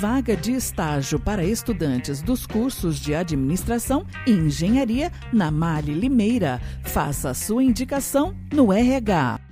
vaga de estágio para estudantes dos cursos de administração e engenharia na Mali Limeira. Faça sua indicação no RH.